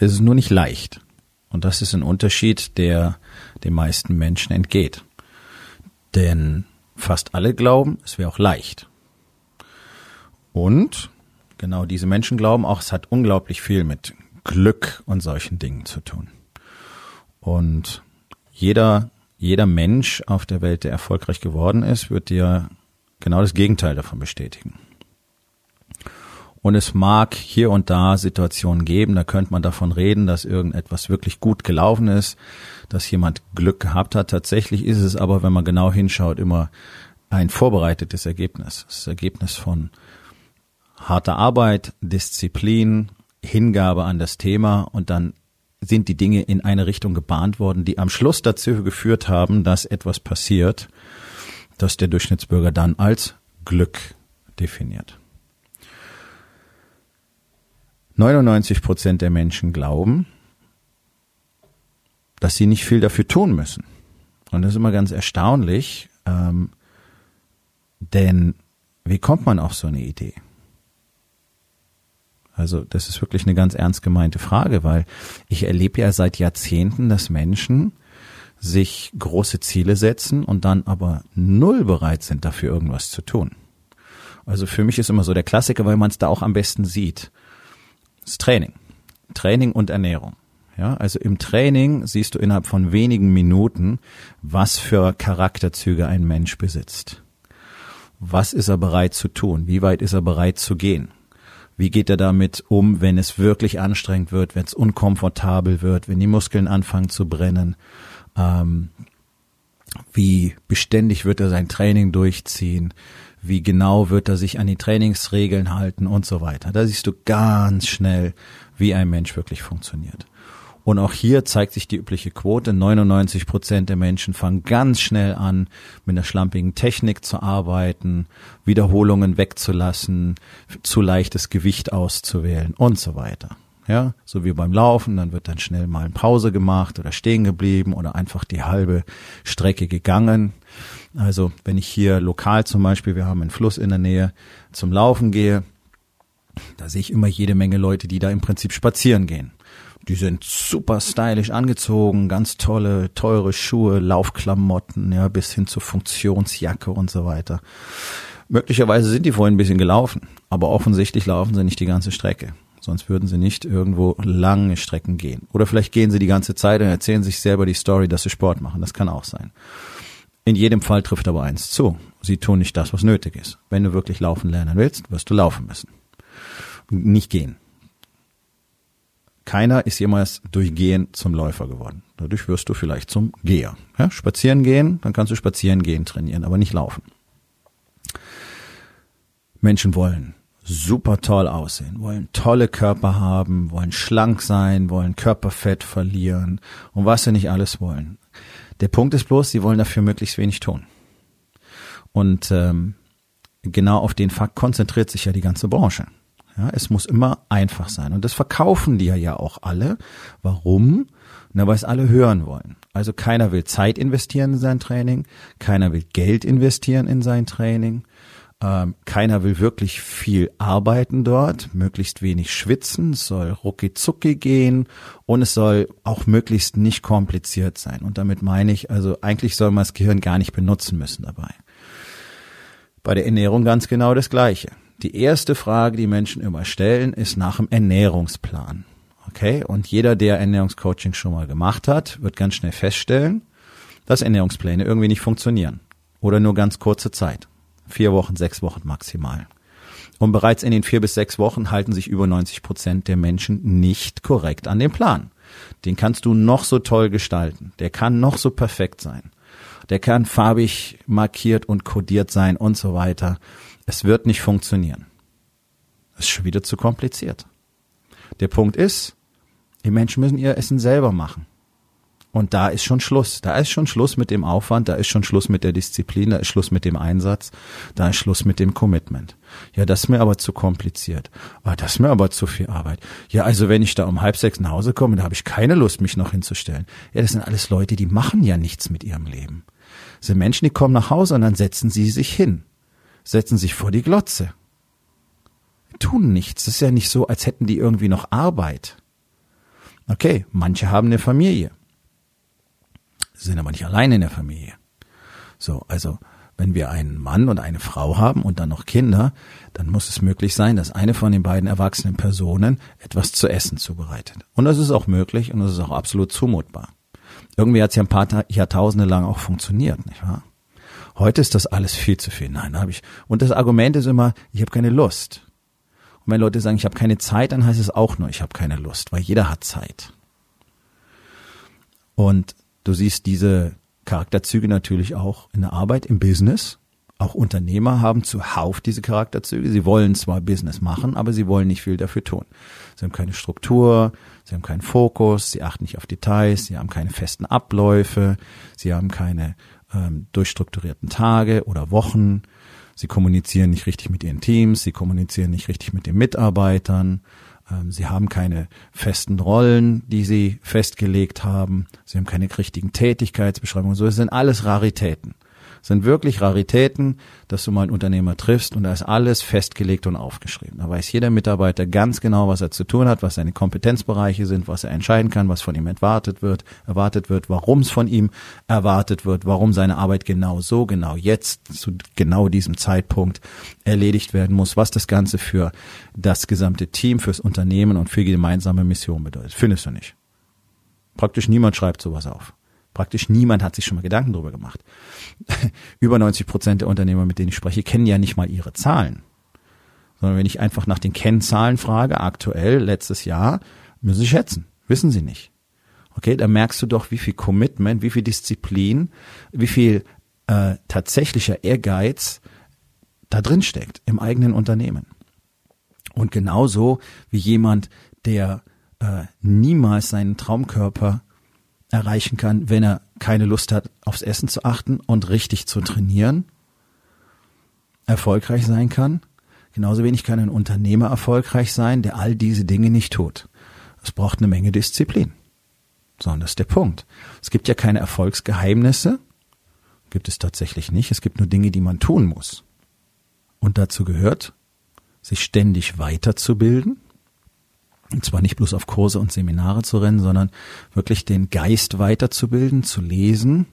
Es ist nur nicht leicht. Und das ist ein Unterschied, der den meisten Menschen entgeht. Denn fast alle glauben, es wäre auch leicht. Und genau diese Menschen glauben auch, es hat unglaublich viel mit Glück und solchen Dingen zu tun. Und jeder, jeder Mensch auf der Welt, der erfolgreich geworden ist, wird dir genau das Gegenteil davon bestätigen. Und es mag hier und da Situationen geben, da könnte man davon reden, dass irgendetwas wirklich gut gelaufen ist, dass jemand Glück gehabt hat. Tatsächlich ist es aber, wenn man genau hinschaut, immer ein vorbereitetes Ergebnis. Das Ergebnis von harter Arbeit, Disziplin, Hingabe an das Thema und dann sind die Dinge in eine Richtung gebahnt worden, die am Schluss dazu geführt haben, dass etwas passiert, das der Durchschnittsbürger dann als Glück definiert. 99 Prozent der Menschen glauben, dass sie nicht viel dafür tun müssen. Und das ist immer ganz erstaunlich, ähm, denn wie kommt man auf so eine Idee? Also das ist wirklich eine ganz ernst gemeinte Frage, weil ich erlebe ja seit Jahrzehnten, dass Menschen sich große Ziele setzen und dann aber null bereit sind, dafür irgendwas zu tun. Also für mich ist immer so der Klassiker, weil man es da auch am besten sieht das Training. Training und Ernährung. Ja, also im Training siehst du innerhalb von wenigen Minuten, was für Charakterzüge ein Mensch besitzt. Was ist er bereit zu tun? Wie weit ist er bereit zu gehen? Wie geht er damit um, wenn es wirklich anstrengend wird, wenn es unkomfortabel wird, wenn die Muskeln anfangen zu brennen? Ähm, wie beständig wird er sein Training durchziehen? Wie genau wird er sich an die Trainingsregeln halten und so weiter. Da siehst du ganz schnell, wie ein Mensch wirklich funktioniert. Und auch hier zeigt sich die übliche Quote. 99 Prozent der Menschen fangen ganz schnell an, mit einer schlampigen Technik zu arbeiten, Wiederholungen wegzulassen, zu leichtes Gewicht auszuwählen und so weiter. Ja, so wie beim Laufen, dann wird dann schnell mal eine Pause gemacht oder stehen geblieben oder einfach die halbe Strecke gegangen. Also wenn ich hier lokal zum Beispiel, wir haben einen Fluss in der Nähe, zum Laufen gehe, da sehe ich immer jede Menge Leute, die da im Prinzip spazieren gehen. Die sind super stylisch angezogen, ganz tolle, teure Schuhe, Laufklamotten, ja, bis hin zur Funktionsjacke und so weiter. Möglicherweise sind die vorhin ein bisschen gelaufen, aber offensichtlich laufen sie nicht die ganze Strecke. Sonst würden sie nicht irgendwo lange Strecken gehen. Oder vielleicht gehen sie die ganze Zeit und erzählen sich selber die Story, dass sie Sport machen. Das kann auch sein. In jedem Fall trifft aber eins zu. Sie tun nicht das, was nötig ist. Wenn du wirklich laufen lernen willst, wirst du laufen müssen. Nicht gehen. Keiner ist jemals durch Gehen zum Läufer geworden. Dadurch wirst du vielleicht zum Geher. Ja, spazieren gehen, dann kannst du spazieren gehen trainieren, aber nicht laufen. Menschen wollen super toll aussehen, wollen tolle Körper haben, wollen schlank sein, wollen Körperfett verlieren und was sie nicht alles wollen. Der Punkt ist bloß, sie wollen dafür möglichst wenig tun. Und ähm, genau auf den Fakt konzentriert sich ja die ganze Branche. Ja, es muss immer einfach sein. Und das verkaufen die ja auch alle. Warum? Na, weil es alle hören wollen. Also keiner will Zeit investieren in sein Training, keiner will Geld investieren in sein Training, ähm, keiner will wirklich viel arbeiten dort, möglichst wenig schwitzen, es soll rucki zucki gehen und es soll auch möglichst nicht kompliziert sein. Und damit meine ich, also eigentlich soll man das Gehirn gar nicht benutzen müssen dabei. Bei der Ernährung ganz genau das Gleiche. Die erste Frage, die Menschen immer stellen, ist nach dem Ernährungsplan. Okay? Und jeder, der Ernährungscoaching schon mal gemacht hat, wird ganz schnell feststellen, dass Ernährungspläne irgendwie nicht funktionieren. Oder nur ganz kurze Zeit. Vier Wochen, sechs Wochen maximal. Und bereits in den vier bis sechs Wochen halten sich über 90 Prozent der Menschen nicht korrekt an den Plan. Den kannst du noch so toll gestalten. Der kann noch so perfekt sein. Der kann farbig markiert und kodiert sein und so weiter. Es wird nicht funktionieren. Es ist schon wieder zu kompliziert. Der Punkt ist, Die Menschen müssen ihr Essen selber machen. Und da ist schon Schluss. Da ist schon Schluss mit dem Aufwand, da ist schon Schluss mit der Disziplin, da ist Schluss mit dem Einsatz, da ist Schluss mit dem Commitment. Ja, das ist mir aber zu kompliziert. Ah, das ist mir aber zu viel Arbeit. Ja, also wenn ich da um halb sechs nach Hause komme, da habe ich keine Lust, mich noch hinzustellen. Ja, das sind alles Leute, die machen ja nichts mit ihrem Leben. Das sind Menschen, die kommen nach Hause und dann setzen sie sich hin, setzen sich vor die Glotze, tun nichts. Das ist ja nicht so, als hätten die irgendwie noch Arbeit. Okay, manche haben eine Familie sind aber nicht allein in der Familie. So, also wenn wir einen Mann und eine Frau haben und dann noch Kinder, dann muss es möglich sein, dass eine von den beiden erwachsenen Personen etwas zu essen zubereitet. Und das ist auch möglich und das ist auch absolut zumutbar. Irgendwie hat es ja ein paar Jahrtausende lang auch funktioniert, nicht wahr? Heute ist das alles viel zu viel. Nein, habe ich. Und das Argument ist immer, ich habe keine Lust. Und wenn Leute sagen, ich habe keine Zeit, dann heißt es auch nur, ich habe keine Lust, weil jeder hat Zeit. Und Du siehst diese Charakterzüge natürlich auch in der Arbeit, im Business. Auch Unternehmer haben zuhauf diese Charakterzüge. Sie wollen zwar Business machen, aber sie wollen nicht viel dafür tun. Sie haben keine Struktur, sie haben keinen Fokus, sie achten nicht auf Details, sie haben keine festen Abläufe, sie haben keine ähm, durchstrukturierten Tage oder Wochen. Sie kommunizieren nicht richtig mit ihren Teams, sie kommunizieren nicht richtig mit den Mitarbeitern. Ähm, sie haben keine festen Rollen, die sie festgelegt haben. Sie haben keine richtigen Tätigkeitsbeschreibungen. So, es sind alles Raritäten sind wirklich Raritäten, dass du mal einen Unternehmer triffst und da ist alles festgelegt und aufgeschrieben. Da weiß jeder Mitarbeiter ganz genau, was er zu tun hat, was seine Kompetenzbereiche sind, was er entscheiden kann, was von ihm erwartet wird, erwartet wird, warum es von ihm erwartet wird, warum seine Arbeit genau so, genau jetzt, zu genau diesem Zeitpunkt erledigt werden muss, was das Ganze für das gesamte Team, fürs Unternehmen und für die gemeinsame Mission bedeutet. Findest du nicht. Praktisch niemand schreibt sowas auf. Praktisch niemand hat sich schon mal Gedanken darüber gemacht. Über 90 Prozent der Unternehmer, mit denen ich spreche, kennen ja nicht mal ihre Zahlen. Sondern wenn ich einfach nach den Kennzahlen frage, aktuell, letztes Jahr, müssen sie schätzen. Wissen sie nicht. Okay, da merkst du doch, wie viel Commitment, wie viel Disziplin, wie viel äh, tatsächlicher Ehrgeiz da drin steckt im eigenen Unternehmen. Und genauso wie jemand, der äh, niemals seinen Traumkörper erreichen kann, wenn er keine Lust hat, aufs Essen zu achten und richtig zu trainieren, erfolgreich sein kann. Genauso wenig kann ein Unternehmer erfolgreich sein, der all diese Dinge nicht tut. Es braucht eine Menge Disziplin. So, und das ist der Punkt. Es gibt ja keine Erfolgsgeheimnisse. Gibt es tatsächlich nicht. Es gibt nur Dinge, die man tun muss. Und dazu gehört, sich ständig weiterzubilden, und zwar nicht bloß auf Kurse und Seminare zu rennen, sondern wirklich den Geist weiterzubilden, zu lesen,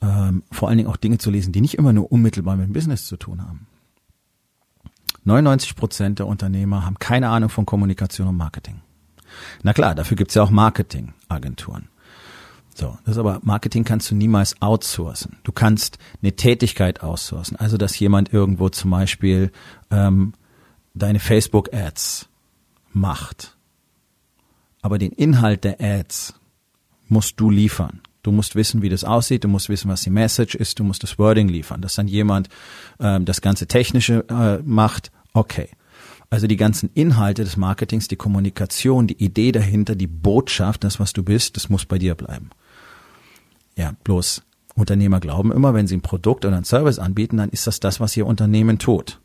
ähm, vor allen Dingen auch Dinge zu lesen, die nicht immer nur unmittelbar mit dem Business zu tun haben. 99 Prozent der Unternehmer haben keine Ahnung von Kommunikation und Marketing. Na klar, dafür gibt's ja auch Marketingagenturen. So, das aber Marketing kannst du niemals outsourcen. Du kannst eine Tätigkeit outsourcen. Also dass jemand irgendwo zum Beispiel ähm, deine Facebook-Ads macht. Aber den Inhalt der Ads musst du liefern. Du musst wissen, wie das aussieht, du musst wissen, was die Message ist, du musst das Wording liefern. Dass dann jemand ähm, das ganze Technische äh, macht, okay. Also die ganzen Inhalte des Marketings, die Kommunikation, die Idee dahinter, die Botschaft, das, was du bist, das muss bei dir bleiben. Ja, bloß Unternehmer glauben immer, wenn sie ein Produkt oder ein Service anbieten, dann ist das das, was ihr Unternehmen tut.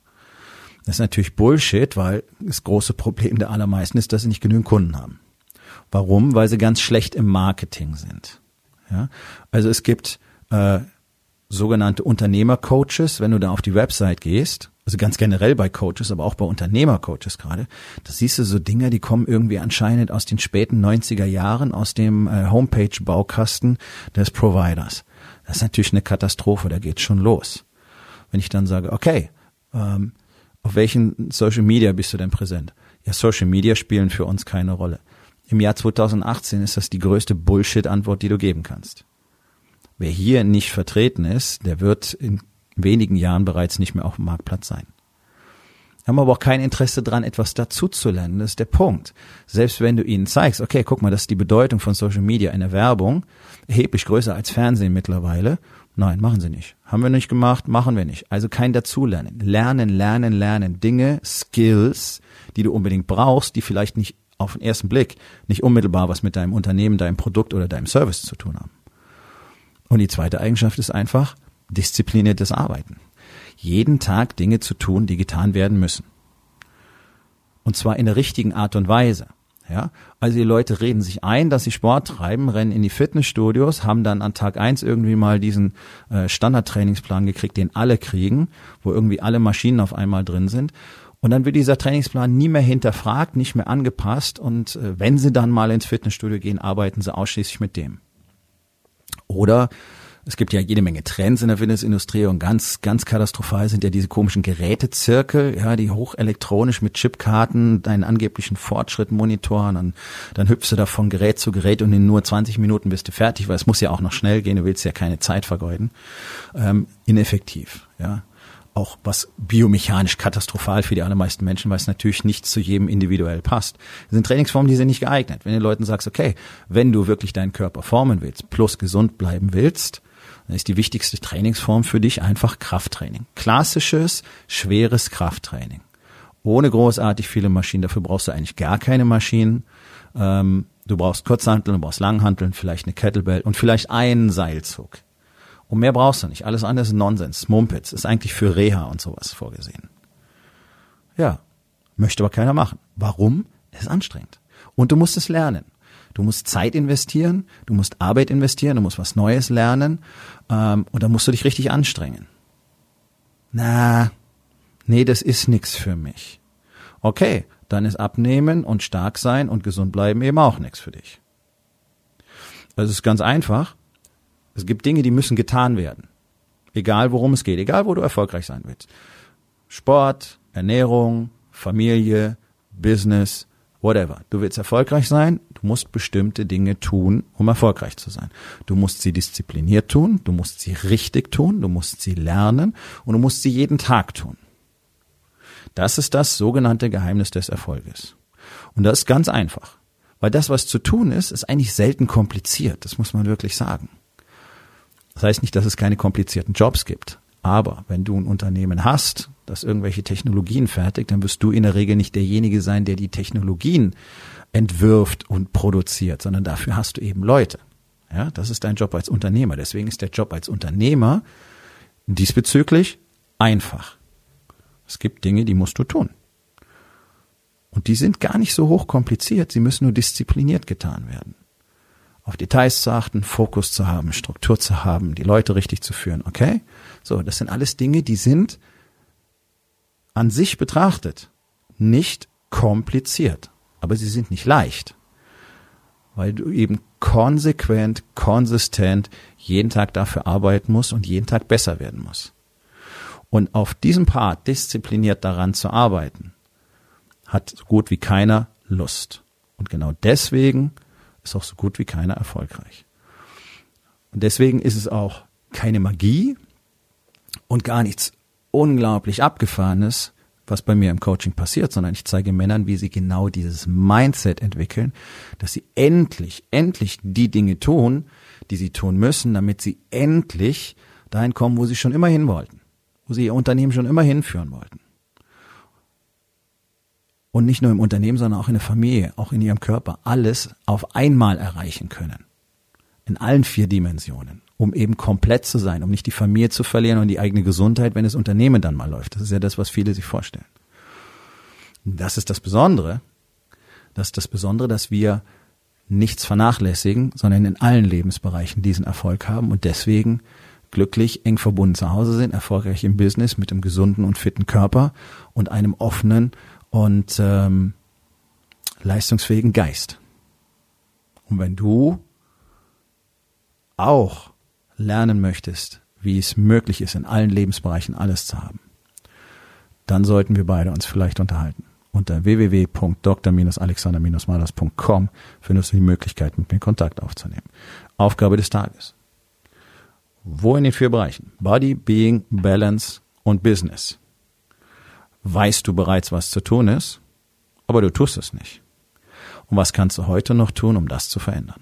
Das ist natürlich Bullshit, weil das große Problem der allermeisten ist, dass sie nicht genügend Kunden haben. Warum? Weil sie ganz schlecht im Marketing sind. Ja? Also es gibt äh, sogenannte Unternehmercoaches, wenn du da auf die Website gehst, also ganz generell bei Coaches, aber auch bei Unternehmercoaches gerade, da siehst du so Dinge, die kommen irgendwie anscheinend aus den späten 90er Jahren, aus dem äh, Homepage-Baukasten des Providers. Das ist natürlich eine Katastrophe, da geht's schon los. Wenn ich dann sage, okay, ähm, auf welchen Social Media bist du denn präsent? Ja, Social Media spielen für uns keine Rolle. Im Jahr 2018 ist das die größte Bullshit-Antwort, die du geben kannst. Wer hier nicht vertreten ist, der wird in wenigen Jahren bereits nicht mehr auf dem Marktplatz sein. Wir haben aber auch kein Interesse daran, etwas dazuzulernen. Das ist der Punkt. Selbst wenn du ihnen zeigst, okay, guck mal, das ist die Bedeutung von Social Media in der Werbung, erheblich größer als Fernsehen mittlerweile, Nein, machen sie nicht. Haben wir nicht gemacht, machen wir nicht. Also kein Dazulernen. Lernen, lernen, lernen. Dinge, Skills, die du unbedingt brauchst, die vielleicht nicht auf den ersten Blick nicht unmittelbar was mit deinem Unternehmen, deinem Produkt oder deinem Service zu tun haben. Und die zweite Eigenschaft ist einfach diszipliniertes Arbeiten. Jeden Tag Dinge zu tun, die getan werden müssen. Und zwar in der richtigen Art und Weise. Ja, also die Leute reden sich ein, dass sie Sport treiben, rennen in die Fitnessstudios, haben dann an Tag eins irgendwie mal diesen äh, Standardtrainingsplan gekriegt, den alle kriegen, wo irgendwie alle Maschinen auf einmal drin sind. Und dann wird dieser Trainingsplan nie mehr hinterfragt, nicht mehr angepasst. Und äh, wenn sie dann mal ins Fitnessstudio gehen, arbeiten sie ausschließlich mit dem. Oder es gibt ja jede Menge Trends in der Fitnessindustrie und ganz, ganz katastrophal sind ja diese komischen Gerätezirkel, ja, die hochelektronisch mit Chipkarten deinen angeblichen Fortschritt monitoren und dann hüpfst du da von Gerät zu Gerät und in nur 20 Minuten bist du fertig, weil es muss ja auch noch schnell gehen, du willst ja keine Zeit vergeuden. Ähm, ineffektiv, ja auch was biomechanisch katastrophal für die allermeisten Menschen, weil es natürlich nicht zu jedem individuell passt. Das sind Trainingsformen, die sind nicht geeignet. Wenn du Leuten sagst, okay, wenn du wirklich deinen Körper formen willst, plus gesund bleiben willst, dann ist die wichtigste Trainingsform für dich einfach Krafttraining. Klassisches, schweres Krafttraining. Ohne großartig viele Maschinen. Dafür brauchst du eigentlich gar keine Maschinen. Ähm, du brauchst Kurzhanteln, du brauchst Langhanteln, vielleicht eine Kettlebell und vielleicht einen Seilzug. Und mehr brauchst du nicht. Alles andere ist Nonsens. Mumpitz ist eigentlich für Reha und sowas vorgesehen. Ja, möchte aber keiner machen. Warum? Es ist anstrengend. Und du musst es lernen. Du musst Zeit investieren, du musst Arbeit investieren, du musst was Neues lernen ähm, und dann musst du dich richtig anstrengen. Na, nee, das ist nix für mich. Okay, dann ist Abnehmen und stark sein und gesund bleiben eben auch nix für dich. Das ist ganz einfach. Es gibt Dinge, die müssen getan werden. Egal worum es geht, egal wo du erfolgreich sein willst. Sport, Ernährung, Familie, Business, whatever. Du willst erfolgreich sein, du musst bestimmte Dinge tun, um erfolgreich zu sein. Du musst sie diszipliniert tun, du musst sie richtig tun, du musst sie lernen und du musst sie jeden Tag tun. Das ist das sogenannte Geheimnis des Erfolges. Und das ist ganz einfach. Weil das, was zu tun ist, ist eigentlich selten kompliziert. Das muss man wirklich sagen. Das heißt nicht, dass es keine komplizierten Jobs gibt. Aber wenn du ein Unternehmen hast, das irgendwelche Technologien fertigt, dann wirst du in der Regel nicht derjenige sein, der die Technologien entwirft und produziert, sondern dafür hast du eben Leute. Ja, das ist dein Job als Unternehmer. Deswegen ist der Job als Unternehmer diesbezüglich einfach. Es gibt Dinge, die musst du tun. Und die sind gar nicht so hoch kompliziert, sie müssen nur diszipliniert getan werden. Auf Details zu achten, Fokus zu haben, Struktur zu haben, die Leute richtig zu führen, okay? So, das sind alles Dinge, die sind an sich betrachtet nicht kompliziert, aber sie sind nicht leicht, weil du eben konsequent, konsistent jeden Tag dafür arbeiten musst und jeden Tag besser werden musst. Und auf diesem Part diszipliniert daran zu arbeiten, hat so gut wie keiner Lust. Und genau deswegen ist auch so gut wie keiner erfolgreich. Und deswegen ist es auch keine Magie, und gar nichts unglaublich abgefahrenes, was bei mir im Coaching passiert, sondern ich zeige Männern, wie sie genau dieses Mindset entwickeln, dass sie endlich, endlich die Dinge tun, die sie tun müssen, damit sie endlich dahin kommen, wo sie schon immer hin wollten, wo sie ihr Unternehmen schon immer hinführen wollten. Und nicht nur im Unternehmen, sondern auch in der Familie, auch in ihrem Körper, alles auf einmal erreichen können. In allen vier Dimensionen um eben komplett zu sein, um nicht die Familie zu verlieren und die eigene Gesundheit, wenn das Unternehmen dann mal läuft. Das ist ja das, was viele sich vorstellen. Das ist das Besondere. Das ist das Besondere, dass wir nichts vernachlässigen, sondern in allen Lebensbereichen diesen Erfolg haben und deswegen glücklich, eng verbunden zu Hause sind, erfolgreich im Business mit einem gesunden und fitten Körper und einem offenen und ähm, leistungsfähigen Geist. Und wenn du auch lernen möchtest, wie es möglich ist, in allen Lebensbereichen alles zu haben, dann sollten wir beide uns vielleicht unterhalten. Unter www.dr-alexander-malers.com findest du die Möglichkeit, mit mir Kontakt aufzunehmen. Aufgabe des Tages. Wo in den vier Bereichen? Body, Being, Balance und Business. Weißt du bereits, was zu tun ist, aber du tust es nicht. Und was kannst du heute noch tun, um das zu verändern?